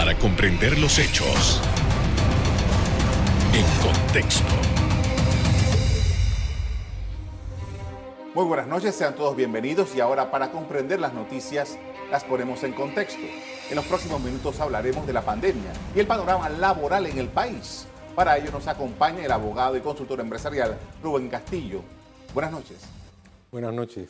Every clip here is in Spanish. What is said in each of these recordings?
para comprender los hechos en contexto. Muy buenas noches, sean todos bienvenidos y ahora para comprender las noticias las ponemos en contexto. En los próximos minutos hablaremos de la pandemia y el panorama laboral en el país. Para ello nos acompaña el abogado y consultor empresarial Rubén Castillo. Buenas noches. Buenas noches.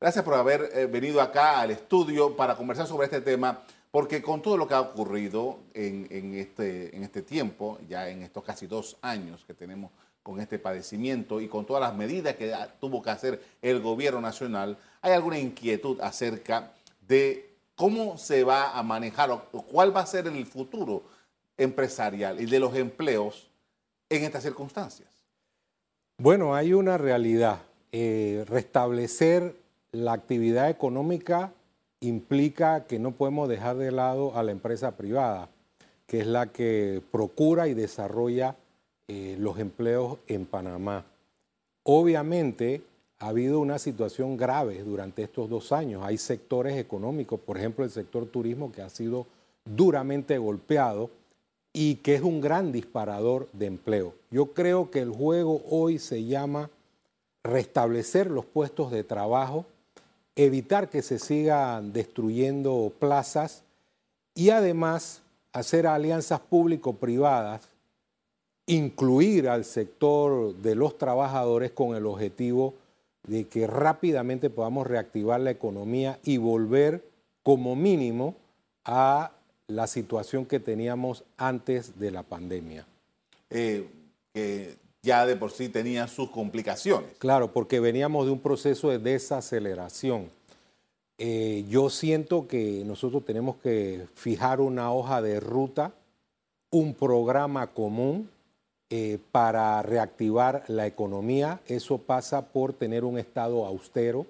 Gracias por haber eh, venido acá al estudio para conversar sobre este tema, porque con todo lo que ha ocurrido en, este, en este tiempo, ya en estos casi dos años que tenemos con este padecimiento y con todas las medidas que tuvo que hacer el gobierno nacional, hay alguna inquietud acerca de cómo se va a manejar o cuál va a ser el futuro empresarial y de los empleos en estas circunstancias. Bueno, hay una realidad. Eh, restablecer la actividad económica implica que no podemos dejar de lado a la empresa privada, que es la que procura y desarrolla eh, los empleos en Panamá. Obviamente ha habido una situación grave durante estos dos años. Hay sectores económicos, por ejemplo el sector turismo, que ha sido duramente golpeado y que es un gran disparador de empleo. Yo creo que el juego hoy se llama restablecer los puestos de trabajo, evitar que se sigan destruyendo plazas y además hacer alianzas público-privadas, incluir al sector de los trabajadores con el objetivo de que rápidamente podamos reactivar la economía y volver como mínimo a la situación que teníamos antes de la pandemia. Eh, ya de por sí tenía sus complicaciones. Claro, porque veníamos de un proceso de desaceleración. Eh, yo siento que nosotros tenemos que fijar una hoja de ruta, un programa común eh, para reactivar la economía. Eso pasa por tener un Estado austero,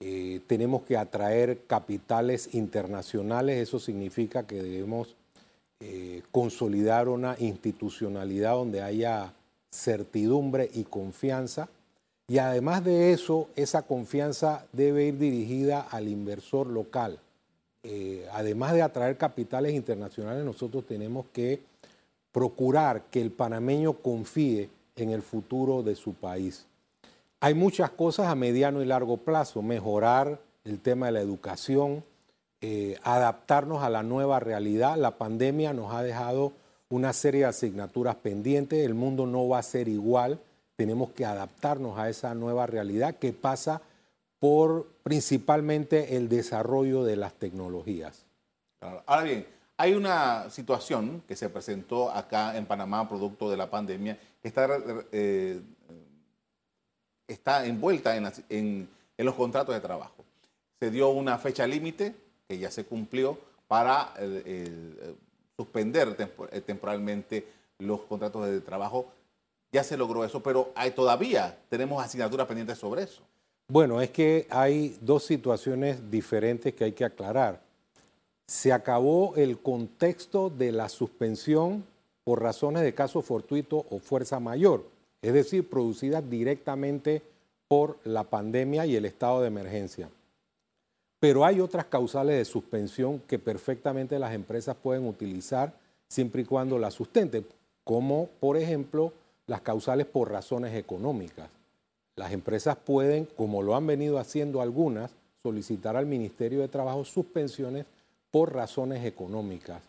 eh, tenemos que atraer capitales internacionales, eso significa que debemos eh, consolidar una institucionalidad donde haya certidumbre y confianza. Y además de eso, esa confianza debe ir dirigida al inversor local. Eh, además de atraer capitales internacionales, nosotros tenemos que procurar que el panameño confíe en el futuro de su país. Hay muchas cosas a mediano y largo plazo, mejorar el tema de la educación, eh, adaptarnos a la nueva realidad. La pandemia nos ha dejado una serie de asignaturas pendientes, el mundo no va a ser igual, tenemos que adaptarnos a esa nueva realidad que pasa por principalmente el desarrollo de las tecnologías. Ahora bien, hay una situación que se presentó acá en Panamá producto de la pandemia que está eh, está envuelta en, los contratos de trabajo. Se dio una fecha límite que ya se cumplió para suspender eh, temporalmente los contratos de trabajo. Ya se logró eso, pero hay, todavía tenemos asignaturas pendientes sobre eso. Bueno, es que hay dos situaciones diferentes que hay que aclarar. Se acabó el contexto de la suspensión por razones de caso fortuito o fuerza mayor es decir, producidas directamente por la pandemia y el estado de emergencia. Pero hay otras causales de suspensión que perfectamente las empresas pueden utilizar siempre y cuando las sustenten, como por ejemplo las causales por razones económicas. Las empresas pueden, como lo han venido haciendo algunas, solicitar al Ministerio de Trabajo suspensiones por razones económicas.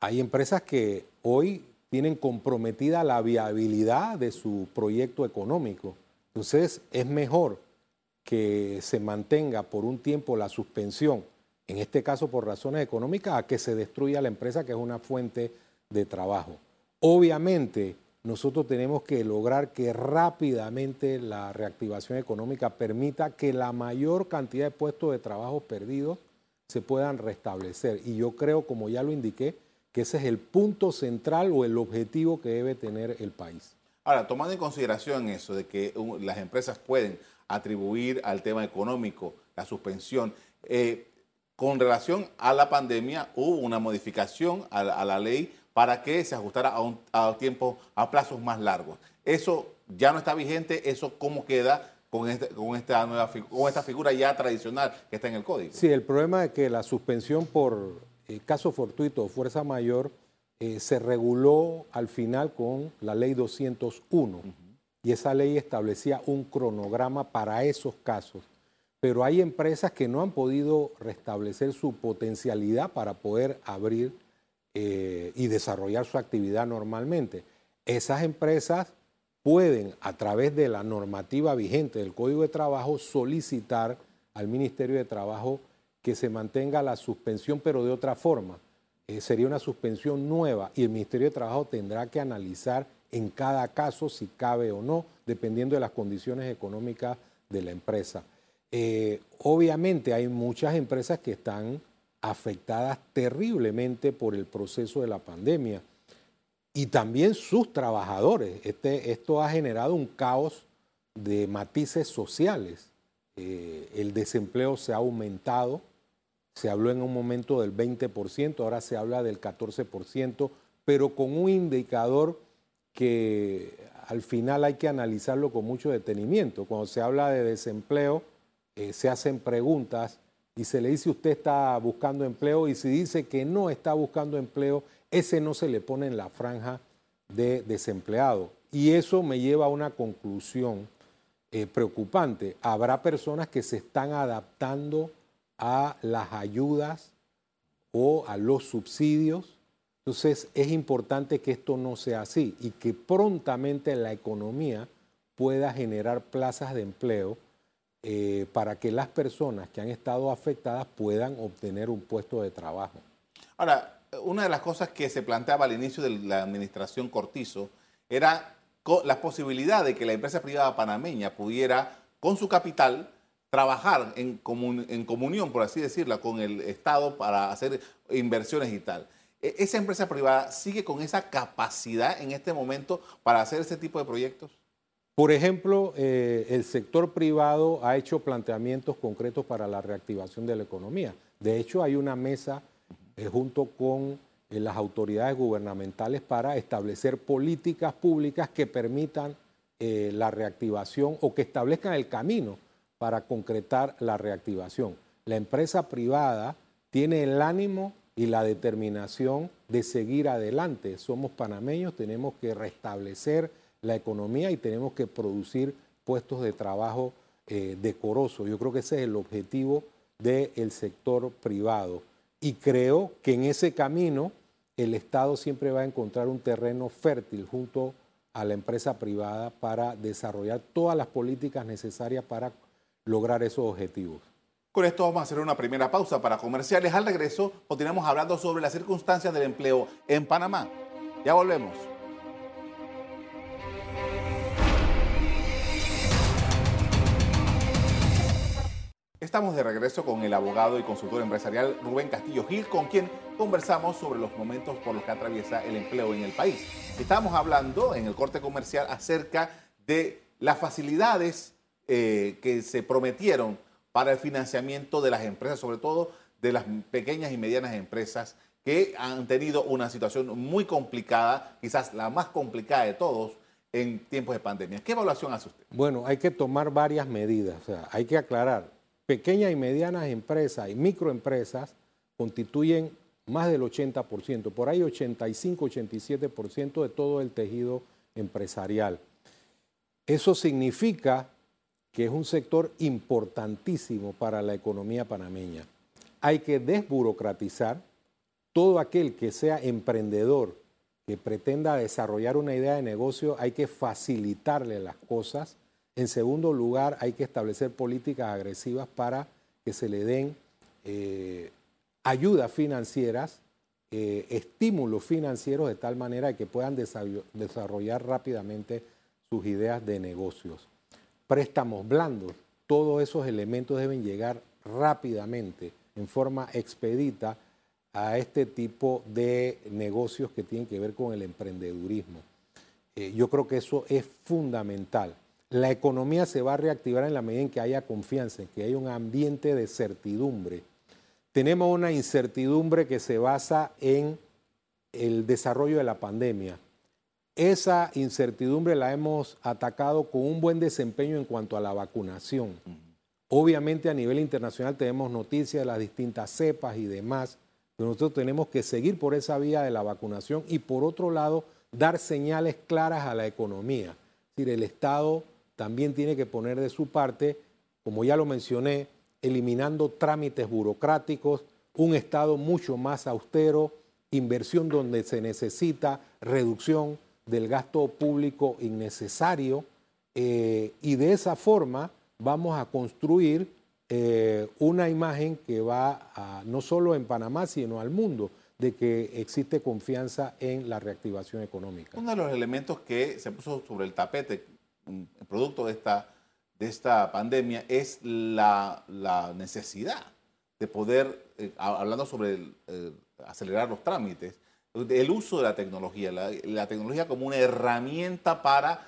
Hay empresas que hoy tienen comprometida la viabilidad de su proyecto económico. Entonces es mejor que se mantenga por un tiempo la suspensión, en este caso por razones económicas, a que se destruya la empresa que es una fuente de trabajo. Obviamente, nosotros tenemos que lograr que rápidamente la reactivación económica permita que la mayor cantidad de puestos de trabajo perdidos se puedan restablecer. Y yo creo, como ya lo indiqué, que ese es el punto central o el objetivo que debe tener el país. Ahora, tomando en consideración eso de que las empresas pueden atribuir al tema económico la suspensión, eh, con relación a la pandemia hubo una modificación a la, ley para que se ajustara a, un, a tiempos, a plazos más largos. Eso ya no está vigente, eso cómo queda con, este, con, esta nueva, con esta figura ya tradicional que está en el código. Sí, el problema es que la suspensión por eh, caso fortuito o fuerza mayor eh, se reguló al final con la ley 201 y esa ley establecía un cronograma para esos casos. Pero hay empresas que no han podido restablecer su potencialidad para poder abrir eh, y desarrollar su actividad normalmente. Esas empresas pueden, a través de la normativa vigente del Código de Trabajo, solicitar al Ministerio de Trabajo que se mantenga la suspensión, pero de otra forma. Eh, sería una suspensión nueva y el Ministerio de Trabajo tendrá que analizar en cada caso si cabe o no, dependiendo de las condiciones económicas de la empresa. Eh, obviamente hay muchas empresas que están afectadas terriblemente por el proceso de la pandemia y también sus trabajadores. Este, esto ha generado un caos de matices sociales. Eh, el desempleo se ha aumentado, se habló en un momento del 20%, ahora se habla del 14%, pero con un indicador que al final hay que analizarlo con mucho detenimiento. Cuando se habla de desempleo, eh, se hacen preguntas y se le dice usted está buscando empleo y si dice que no está buscando empleo, ese no se le pone en la franja de desempleado. Y eso me lleva a una conclusión eh, preocupante. Habrá personas que se están adaptando a las ayudas o a los subsidios. Entonces es importante que esto no sea así y que prontamente la economía pueda generar plazas de empleo eh, para que las personas que han estado afectadas puedan obtener un puesto de trabajo. Ahora, una de las cosas que se planteaba al inicio de la administración Cortizo era la posibilidad de que la empresa privada panameña pudiera, con su capital, trabajar en, en comunión, por así decirlo, con el Estado para hacer inversiones y tal. E, ¿Esa empresa privada sigue con esa capacidad en este momento para hacer ese tipo de proyectos? Por ejemplo, eh, el sector privado ha hecho planteamientos concretos para la reactivación de la economía. De hecho, hay una mesa eh, junto con eh, las autoridades gubernamentales para establecer políticas públicas que permitan la reactivación o que establezcan el camino para concretar la reactivación. La empresa privada tiene el ánimo y la determinación de seguir adelante. Somos panameños, tenemos que restablecer la economía y tenemos que producir puestos de trabajo eh, decorosos. Yo creo que ese es el objetivo del sector privado. Y creo que en ese camino el Estado siempre va a encontrar un terreno fértil junto a la empresa privada para desarrollar todas las políticas necesarias para lograr esos objetivos. Con esto vamos a hacer una primera pausa para comerciales. Al regreso continuamos hablando sobre las circunstancias del empleo en Panamá. Ya volvemos. Estamos de regreso con el abogado y consultor empresarial Rubén Castillo Gil, con quien conversamos sobre los momentos por los que atraviesa el empleo en el país. Estamos hablando en el corte comercial acerca de las facilidades eh, que se prometieron para el financiamiento de las empresas, sobre todo de las pequeñas y medianas empresas que han tenido una situación muy complicada, quizás la más complicada de todos en tiempos de pandemia. ¿Qué evaluación hace usted? Bueno, hay que tomar varias medidas. Hay que aclarar pequeñas y medianas empresas y microempresas constituyen más del 80%, por ahí 85-87% de todo el tejido empresarial. Eso significa que es un sector importantísimo para la economía panameña. Hay que desburocratizar todo aquel que sea emprendedor, que pretenda desarrollar una idea de negocio, hay que facilitarle las cosas en segundo lugar, hay que establecer políticas agresivas para que se le den eh, ayudas financieras, eh, estímulos financieros de tal manera que puedan desarrollar rápidamente sus ideas de negocios. Préstamos blandos, todos esos elementos deben llegar rápidamente, en forma expedita, a este tipo de negocios que tienen que ver con el emprendedurismo. Eh, yo creo que eso es fundamental la economía se va a reactivar en la medida en que haya confianza, en que haya un ambiente de certidumbre. Tenemos una incertidumbre que se basa en el desarrollo de la pandemia. Esa incertidumbre la hemos atacado con un buen desempeño en cuanto a la vacunación. Obviamente a nivel internacional tenemos noticias de las distintas cepas y demás, nosotros tenemos que seguir por esa vía de la vacunación y por otro lado dar señales claras a la economía. Es decir, el Estado también tiene que poner de su parte, como ya lo mencioné, eliminando trámites burocráticos, un Estado mucho más austero, inversión donde se necesita, reducción del gasto público innecesario, eh, y de esa forma vamos a construir eh, una imagen que va no solo en Panamá, sino al mundo, de que existe confianza en la reactivación económica. Uno de los elementos que se puso sobre el tapete, producto de esta, de esta pandemia, es la, necesidad de poder, eh, hablando sobre acelerar los trámites, el uso de la tecnología, la tecnología como una herramienta para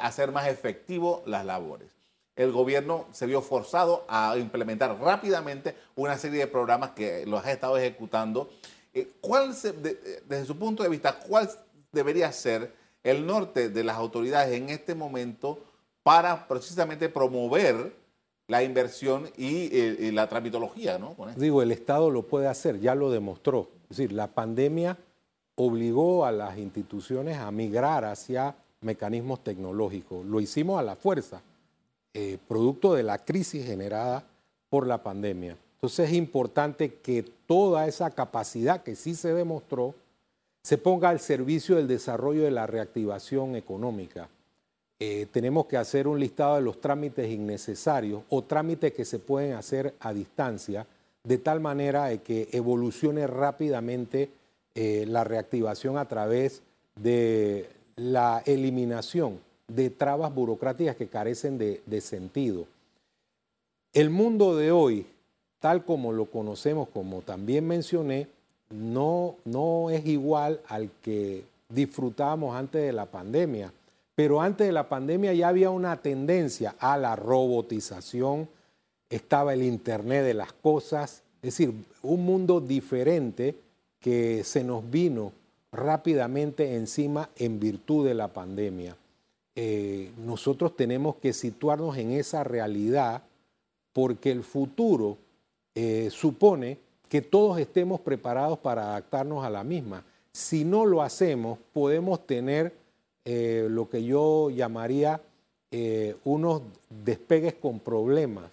hacer más efectivo las labores. El gobierno se vio forzado a implementar rápidamente una serie de programas que los ha estado ejecutando. Eh, ¿Cuál, desde su punto de vista, cuál debería ser el norte de las autoridades en este momento para precisamente promover la inversión y, la tramitología? ¿no? Digo, el Estado lo puede hacer, ya lo demostró. Es decir, la pandemia obligó a las instituciones a migrar hacia mecanismos tecnológicos. Lo hicimos a la fuerza, eh, producto de la crisis generada por la pandemia. Entonces es importante que toda esa capacidad que sí se demostró se ponga al servicio del desarrollo de la reactivación económica. Eh, tenemos que hacer un listado de los trámites innecesarios o trámites que se pueden hacer a distancia, de tal manera que evolucione rápidamente eh, la reactivación a través de la eliminación de trabas burocráticas que carecen de, sentido. El mundo de hoy, tal como lo conocemos, como también mencioné, no, no es igual al que disfrutábamos antes de la pandemia. Pero antes de la pandemia ya había una tendencia a la robotización, estaba el Internet de las cosas, es decir, un mundo diferente que se nos vino rápidamente encima en virtud de la pandemia. Eh, nosotros tenemos que situarnos en esa realidad porque el futuro eh, supone que todos estemos preparados para adaptarnos a la misma. Si no lo hacemos, podemos tener eh, lo que yo llamaría unos despegues con problemas,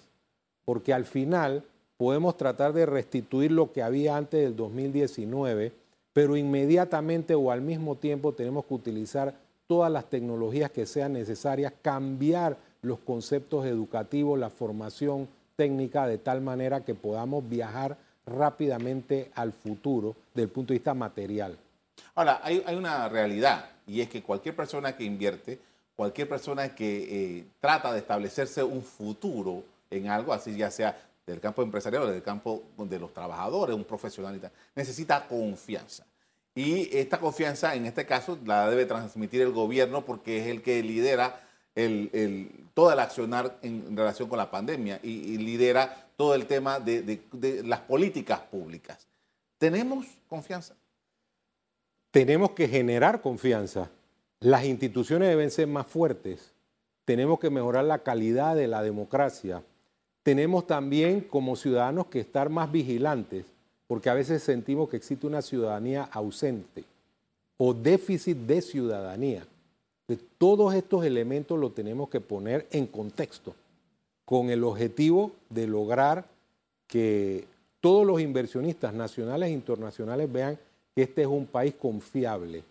porque al final podemos tratar de restituir lo que había antes del 2019 pero inmediatamente o al mismo tiempo tenemos que utilizar todas las tecnologías que sean necesarias, cambiar los conceptos educativos, la formación técnica de tal manera que podamos viajar rápidamente al futuro desde el punto de vista material. Ahora, hay, una realidad y es que cualquier persona que invierte, cualquier persona que eh, trata de establecerse un futuro en algo, así ya sea del campo empresarial del campo de los trabajadores, un profesional, necesita confianza. Y esta confianza, en este caso, la debe transmitir el gobierno porque es el que lidera el, todo el accionar en, relación con la pandemia y, lidera todo el tema de las políticas públicas. ¿Tenemos confianza? Tenemos que generar confianza. Las instituciones deben ser más fuertes. Tenemos que mejorar la calidad de la democracia tenemos también como ciudadanos que estar más vigilantes, porque a veces sentimos que existe una ciudadanía ausente o déficit de ciudadanía. todos estos elementos los tenemos que poner en contexto, con el objetivo de lograr que todos los inversionistas nacionales e internacionales vean que este es un país confiable,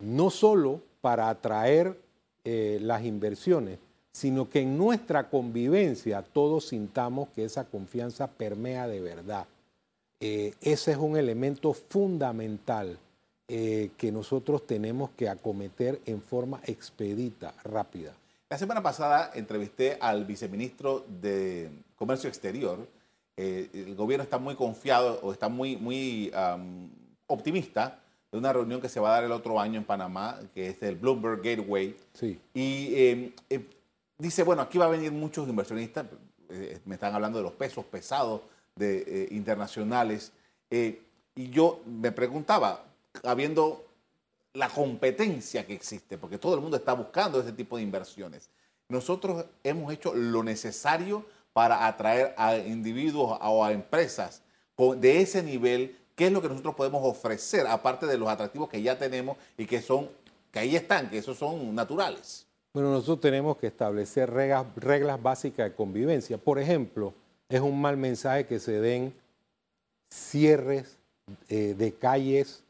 no solo para atraer eh, las inversiones, sino que en nuestra convivencia todos sintamos que esa confianza permea de verdad. Eh, ese es un elemento fundamental eh, que nosotros tenemos que acometer en forma expedita, rápida. La semana pasada entrevisté al viceministro de Comercio Exterior. Eh, el gobierno está muy confiado o está muy, muy optimista de una reunión que se va a dar el otro año en Panamá, que es el Bloomberg Gateway. Sí. Y dice, bueno, aquí va a venir muchos inversionistas, eh, me están hablando de los pesos pesados de, eh, internacionales, eh, y yo me preguntaba, habiendo la competencia que existe, porque todo el mundo está buscando ese tipo de inversiones, nosotros hemos hecho lo necesario para atraer a individuos o a empresas de ese nivel, ¿qué es lo que nosotros podemos ofrecer, aparte de los atractivos que ya tenemos y que son, que ahí están, que esos son naturales? Bueno, nosotros tenemos que establecer reglas, básicas de convivencia. Por ejemplo, es un mal mensaje que se den cierres eh, de calles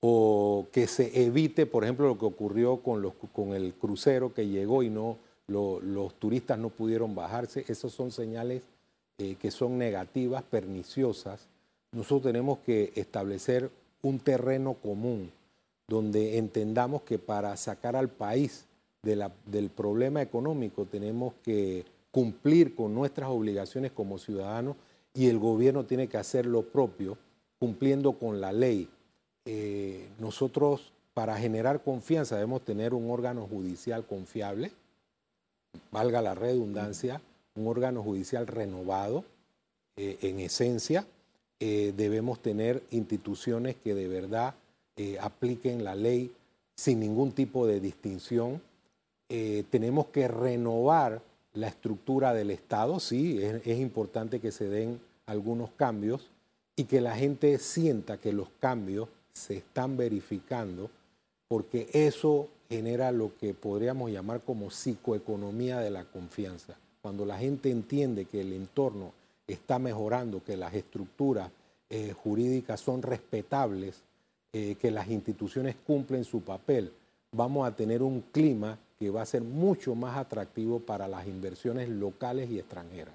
o que se evite, por ejemplo, lo que ocurrió con el crucero que llegó y no los turistas no pudieron bajarse. Esas son señales eh, que son negativas, perniciosas. Nosotros tenemos que establecer un terreno común donde entendamos que para sacar al país del problema económico tenemos que cumplir con nuestras obligaciones como ciudadanos y el gobierno tiene que hacer lo propio cumpliendo con la ley. Eh, nosotros, para generar confianza, debemos tener un órgano judicial confiable, valga la redundancia, un órgano judicial renovado eh, en esencia. Eh, debemos tener instituciones que de verdad apliquen la ley sin ningún tipo de distinción. Tenemos que renovar la estructura del Estado, sí, es importante que se den algunos cambios, y que la gente sienta que los cambios se están verificando, porque eso genera lo que podríamos llamar como psicoeconomía de la confianza. Cuando la gente entiende que el entorno está mejorando, que las estructuras eh, jurídicas son respetables, eh, que las instituciones cumplen su papel, vamos a tener un clima que va a ser mucho más atractivo para las inversiones locales y extranjeras.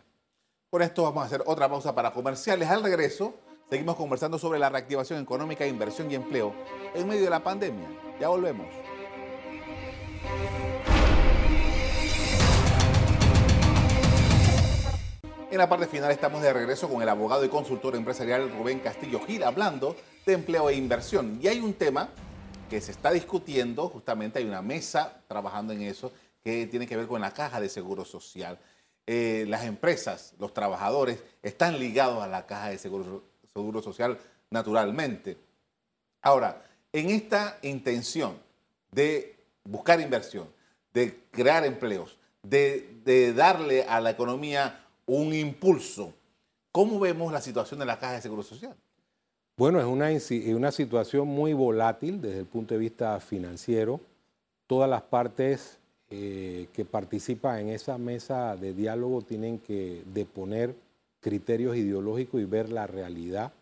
Por esto vamos a hacer otra pausa para comerciales. Al regreso, Seguimos conversando sobre la reactivación económica, inversión y empleo en medio de la pandemia. Ya volvemos. En la parte final estamos de regreso con el abogado y consultor empresarial Rubén Castillo Gil hablando de empleo e inversión. Y hay un tema que se está discutiendo, justamente hay una mesa trabajando en eso, que tiene que ver con la caja de seguro social. Eh, las empresas, los trabajadores están ligados a la caja de seguro Seguro Social naturalmente. Ahora, en esta intención de buscar inversión, de crear empleos, de, darle a la economía un impulso, ¿cómo vemos la situación de la Caja de Seguro Social? Bueno, es una, una situación muy volátil desde el punto de vista financiero. Todas las partes eh, que participan en esa mesa de diálogo tienen que deponer criterios ideológicos y ver la realidad.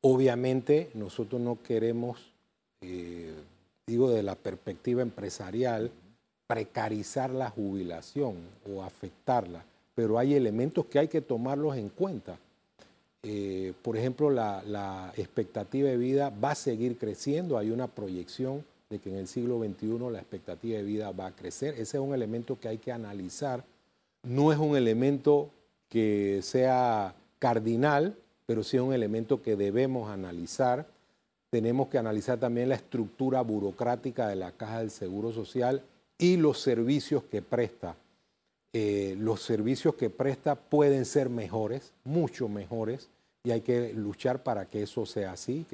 Obviamente nosotros no queremos, eh, digo de la perspectiva empresarial, precarizar la jubilación o afectarla, pero hay elementos que hay que tomarlos en cuenta. Eh, por ejemplo, la, expectativa de vida va a seguir creciendo, hay una proyección de que en el siglo XXI la expectativa de vida va a crecer. Ese es un elemento que hay que analizar. No es un elemento que sea cardinal, pero sí es un elemento que debemos analizar. Tenemos que analizar también la estructura burocrática de la Caja del Seguro Social y los servicios que presta. Eh, los servicios que presta pueden ser mejores, mucho mejores, y hay que luchar para que eso sea así,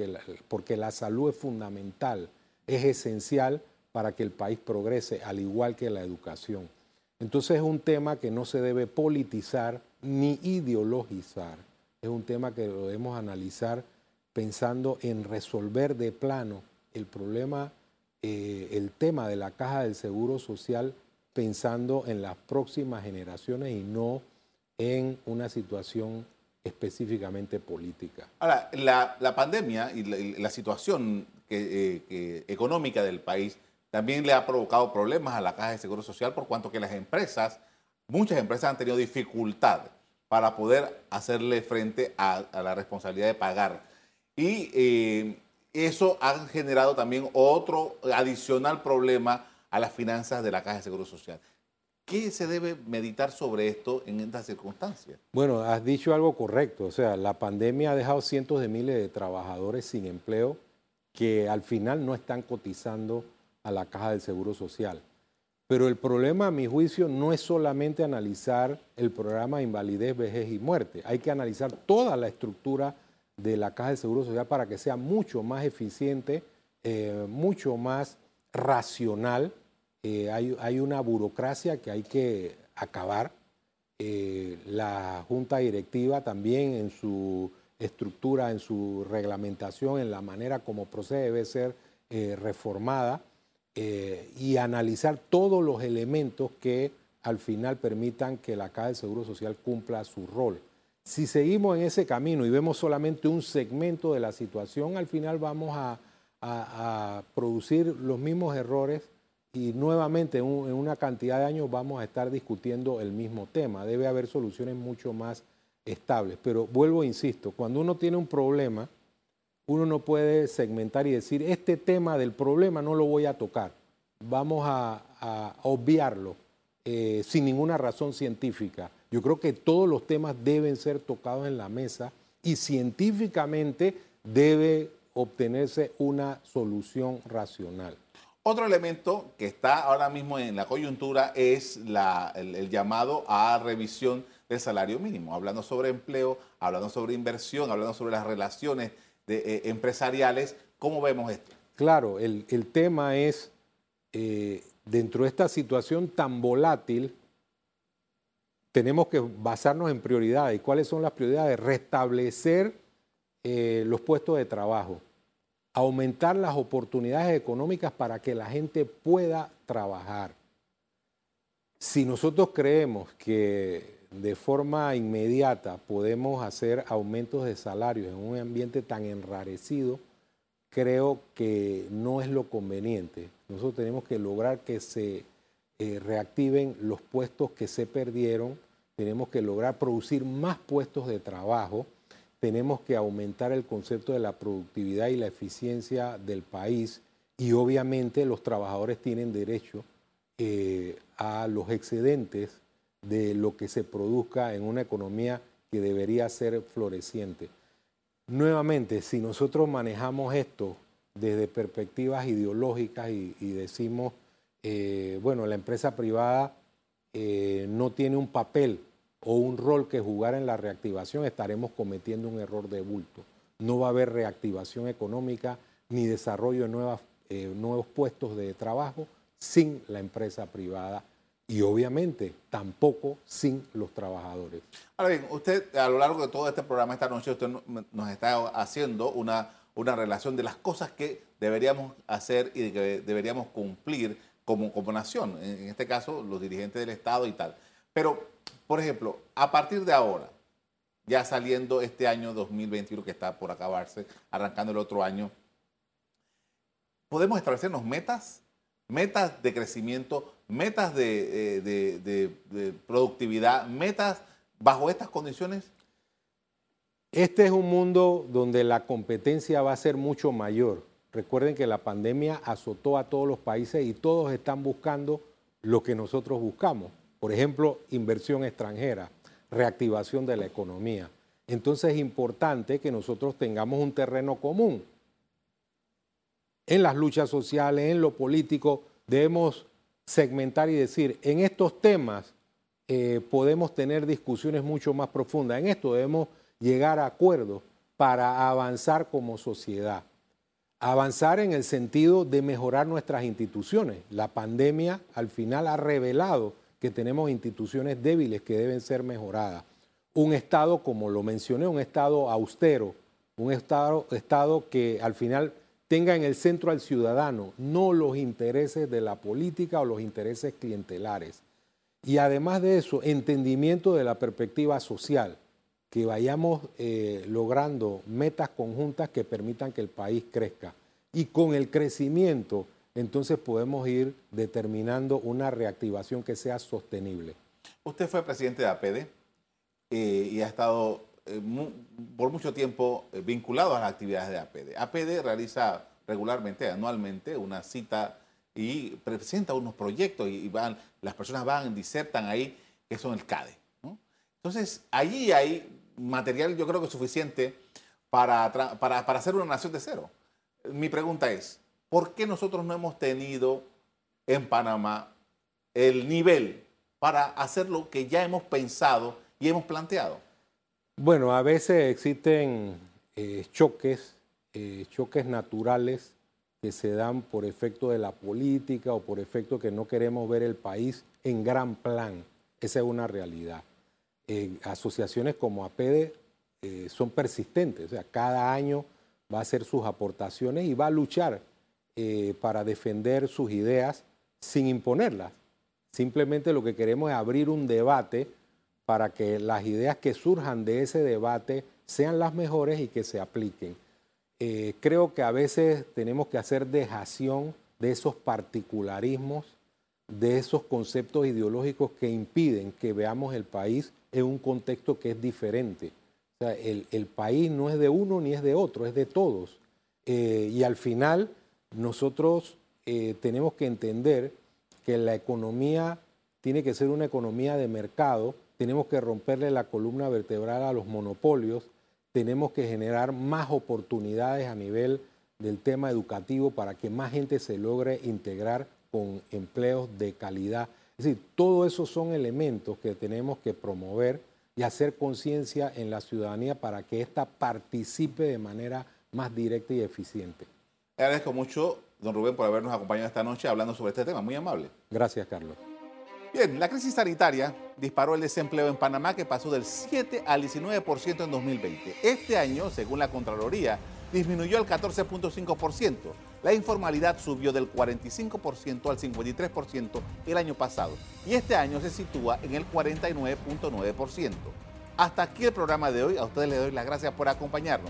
porque la salud es fundamental, es esencial para que el país progrese, al igual que la educación. Entonces es un tema que no se debe politizar, ni ideologizar. Es un tema que lo debemos analizar pensando en resolver de plano el problema, eh, el tema de la caja del seguro social, pensando en las próximas generaciones y no en una situación específicamente política. Ahora, la, pandemia y la, situación eh, económica del país también le ha provocado problemas a la caja de seguro social por cuanto que las empresas muchas empresas han tenido dificultad para poder hacerle frente a, la responsabilidad de pagar. Y eh, eso ha generado también otro adicional problema a las finanzas de la Caja de Seguro Social. ¿Qué se debe meditar sobre esto en estas circunstancias? Bueno, has dicho algo correcto. O sea, la pandemia ha dejado cientos de miles de trabajadores sin empleo que al final no están cotizando a la Caja del Seguro Social. Pero el problema, a mi juicio, no es solamente analizar el programa de invalidez, vejez y muerte. Hay que analizar toda la estructura de la Caja de Seguro Social para que sea mucho más eficiente, eh, mucho más racional. Eh, hay, una burocracia que hay que acabar. Eh, la Junta Directiva también en su estructura, en su reglamentación, en la manera como procede debe ser eh, reformada eh, y analizar todos los elementos que al final permitan que la Caja de Seguro Social cumpla su rol. Si seguimos en ese camino y vemos solamente un segmento de la situación, al final vamos a, producir los mismos errores y nuevamente en, una cantidad de años vamos a estar discutiendo el mismo tema. Debe haber soluciones mucho más estables. Pero vuelvo, insisto, cuando uno tiene un problema, uno no puede segmentar y decir, este tema del problema no lo voy a tocar, vamos a, obviarlo eh, sin ninguna razón científica. Yo creo que todos los temas deben ser tocados en la mesa y científicamente debe obtenerse una solución racional. Otro elemento que está ahora mismo en la coyuntura es el, llamado a revisión del salario mínimo, hablando sobre empleo, hablando sobre inversión, hablando sobre las relaciones eh, empresariales. ¿Cómo vemos esto? Claro, el, tema es, eh, dentro de esta situación tan volátil, tenemos que basarnos en prioridades. ¿Y cuáles son las prioridades? Restablecer eh, los puestos de trabajo, aumentar las oportunidades económicas para que la gente pueda trabajar. Si nosotros creemos que de forma inmediata podemos hacer aumentos de salarios en un ambiente tan enrarecido, creo que no es lo conveniente. Nosotros tenemos que lograr que se eh, reactiven los puestos que se perdieron, tenemos que lograr producir más puestos de trabajo, tenemos que aumentar el concepto de la productividad y la eficiencia del país y obviamente los trabajadores tienen derecho eh, a los excedentes de lo que se produzca en una economía que debería ser floreciente. Nuevamente, si nosotros manejamos esto desde perspectivas ideológicas y, decimos, eh, bueno, la empresa privada eh, no tiene un papel o un rol que jugar en la reactivación, estaremos cometiendo un error de bulto. No va a haber reactivación económica ni desarrollo de eh, nuevos puestos de trabajo sin la empresa privada y obviamente tampoco sin los trabajadores. Ahora bien, usted a lo largo de todo este programa esta noche, usted nos está haciendo una, una relación de las cosas que deberíamos hacer y que deberíamos cumplir como, como nación, en este caso los dirigentes del Estado y tal. Pero, por ejemplo, a partir de ahora, ya saliendo este año 2021 que está por acabarse, arrancando el otro año, ¿podemos establecernos metas? Metas de crecimiento, metas eh, de, productividad, metas bajo estas condiciones? Este es un mundo donde la competencia va a ser mucho mayor. Recuerden que la pandemia azotó a todos los países y todos están buscando lo que nosotros buscamos. Por ejemplo, inversión extranjera, reactivación de la economía. Entonces es importante que nosotros tengamos un terreno común. En las luchas sociales, en lo político, debemos segmentar y decir, en estos temas eh, podemos tener discusiones mucho más profundas. En esto debemos llegar a acuerdos para avanzar como sociedad. Avanzar en el sentido de mejorar nuestras instituciones. La pandemia al final ha revelado que tenemos instituciones débiles que deben ser mejoradas. Un Estado, como lo mencioné, un Estado austero, un Estado, estado que al final tenga en el centro al ciudadano, no los intereses de la política o los intereses clientelares. Y además de eso, entendimiento de la perspectiva social, que vayamos eh, logrando metas conjuntas que permitan que el país crezca. Y con el crecimiento, entonces podemos ir determinando una reactivación que sea sostenible. Usted fue presidente de APD eh, y ha estado eh, por mucho tiempo eh, vinculado a las actividades de APD. APD realiza regularmente, anualmente, una cita y presenta unos proyectos y, las personas van, disertan ahí, que son el CADE. Entonces, allí hay material, yo creo que suficiente para, para, para hacer una nación de cero. Mi pregunta es, ¿por qué nosotros no hemos tenido en Panamá el nivel para hacer lo que ya hemos pensado y hemos planteado? Bueno, a veces existen eh, choques, eh, choques naturales que se dan por efecto de la política o por efecto que no queremos ver el país en gran plan. Esa es una realidad. asociaciones como eh, son persistentes. O sea, cada año va a hacer sus aportaciones y va a luchar eh, para defender sus ideas sin imponerlas. Simplemente lo que queremos es abrir un debate para que las ideas que surjan de ese debate sean las mejores y que se apliquen. Eh, creo que a veces tenemos que hacer dejación de esos particularismos, de esos conceptos ideológicos que impiden que veamos el país en un contexto que es diferente. O sea, el, país no es de uno ni es de otro, es de todos. Eh, y al final nosotros eh, tenemos que entender que la economía tiene que ser una economía de mercado, tenemos que romperle la columna vertebral a los monopolios, tenemos que generar más oportunidades a nivel del tema educativo para que más gente se logre integrar con empleos de calidad. Es decir, todos esos son elementos que tenemos que promover y hacer conciencia en la ciudadanía para que ésta participe de manera más directa y eficiente. Agradezco mucho, don Rubén, por habernos acompañado esta noche hablando sobre este tema. Muy amable. Gracias, Carlos. Bien, la crisis sanitaria disparó el desempleo en Panamá que pasó del 7 al 19% en 2020. Este año, según la Contraloría, disminuyó al 14.5%. La informalidad subió del 45% al 53% el año pasado y este año se sitúa en el 49.9%. Hasta aquí el programa de hoy. A ustedes les doy las gracias por acompañarnos.